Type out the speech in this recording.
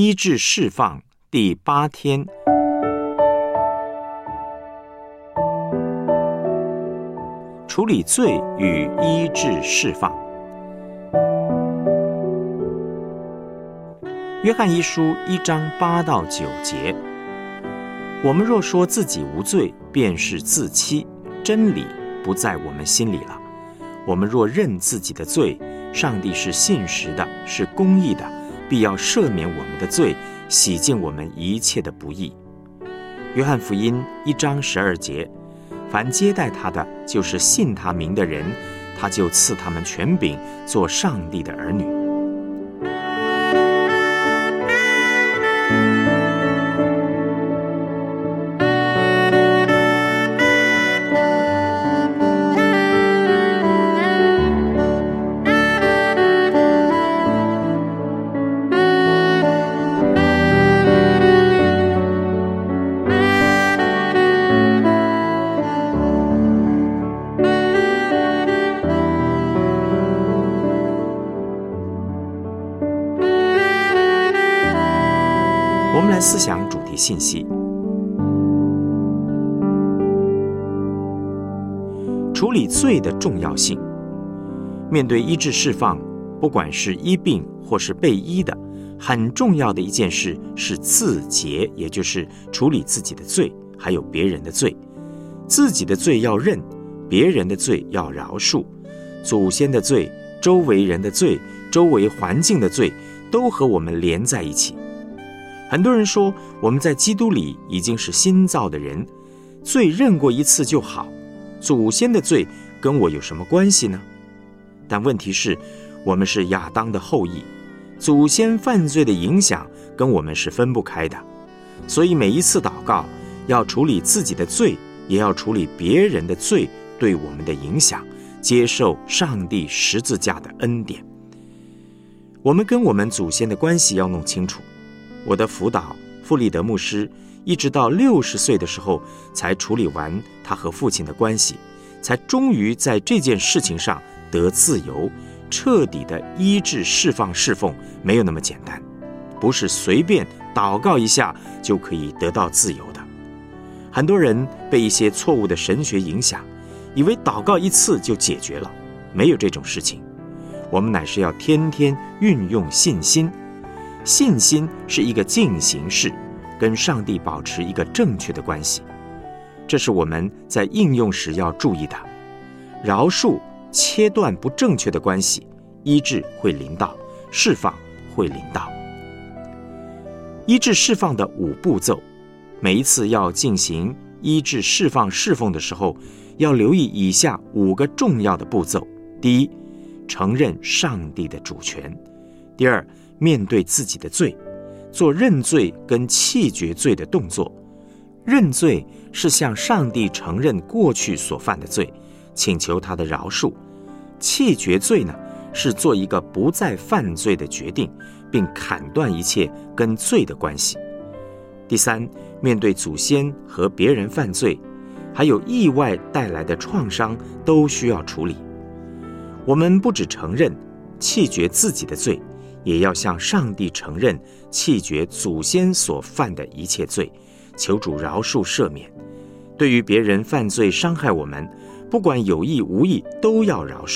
医治释放第八天，处理罪与医治释放。约翰一书一章八到九节：我们若说自己无罪，便是自欺，真理不在我们心里了。我们若认自己的罪，上帝是信实的，是公义的。必要赦免我们的罪，洗净我们一切的不义。约翰福音一章十二节：凡接待他的，就是信他名的人，他就赐他们权柄，做上帝的儿女。我们来思想主题信息：处理罪的重要性。面对医治释放，不管是医病或是被医的，很重要的一件事是自洁，也就是处理自己的罪，还有别人的罪。自己的罪要认，别人的罪要饶恕。祖先的罪、周围人的罪、周围环境的罪，都和我们连在一起。很多人说我们在基督里已经是新造的人，罪认过一次就好，祖先的罪跟我有什么关系呢？但问题是，我们是亚当的后裔，祖先犯罪的影响跟我们是分不开的。所以每一次祷告要处理自己的罪，也要处理别人的罪对我们的影响，接受上帝十字架的恩典。我们跟我们祖先的关系要弄清楚。我的辅导弗里德牧师，一直到六十岁的时候才处理完他和父亲的关系，才终于在这件事情上得自由，彻底的医治、释放、侍奉，没有那么简单，不是随便祷告一下就可以得到自由的。很多人被一些错误的神学影响，以为祷告一次就解决了，没有这种事情。我们乃是要天天运用信心。信心是一个进行式，跟上帝保持一个正确的关系，这是我们在应用时要注意的。饶恕切断不正确的关系，医治会临到，释放会临到。医治释放的五步骤，每一次要进行医治释放侍奉的时候，要留意以下五个重要的步骤：第一，承认上帝的主权；第二，面对自己的罪，做认罪跟弃绝罪的动作。认罪是向上帝承认过去所犯的罪，请求他的饶恕；弃绝罪呢，是做一个不再犯罪的决定，并砍断一切跟罪的关系。第三，面对祖先和别人犯罪，还有意外带来的创伤，都需要处理。我们不只承认、弃绝自己的罪。也要向上帝承认弃绝祖先所犯的一切罪，求主饶恕赦免。对于别人犯罪伤害我们，不管有意无意，都要饶恕。